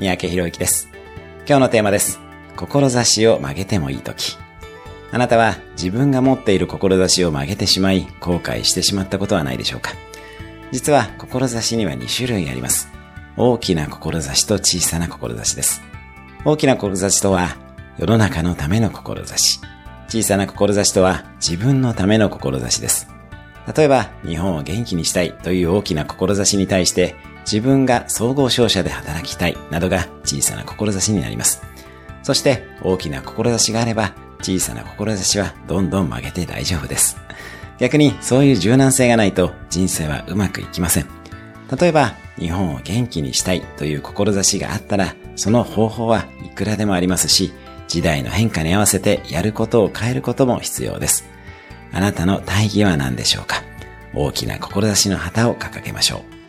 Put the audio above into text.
三宅博之です。今日のテーマです。志を曲げてもいいとき。あなたは自分が持っている志を曲げてしまい、後悔してしまったことはないでしょうか実は、志には2種類あります。大きな志と小さな志です。大きな志とは、世の中のための志。小さな志とは、自分のための志です。例えば、日本を元気にしたいという大きな志に対して、自分が総合商社で働きたいなどが小さな志になります。そして、大きな志があれば、小さな志はどんどん曲げて大丈夫です。逆に、そういう柔軟性がないと人生はうまくいきません。例えば、日本を元気にしたいという志があったら、その方法はいくらでもありますし、時代の変化に合わせてやることを変えることも必要です。あなたの大義は何でしょうか？大きな志の旗を掲げましょう。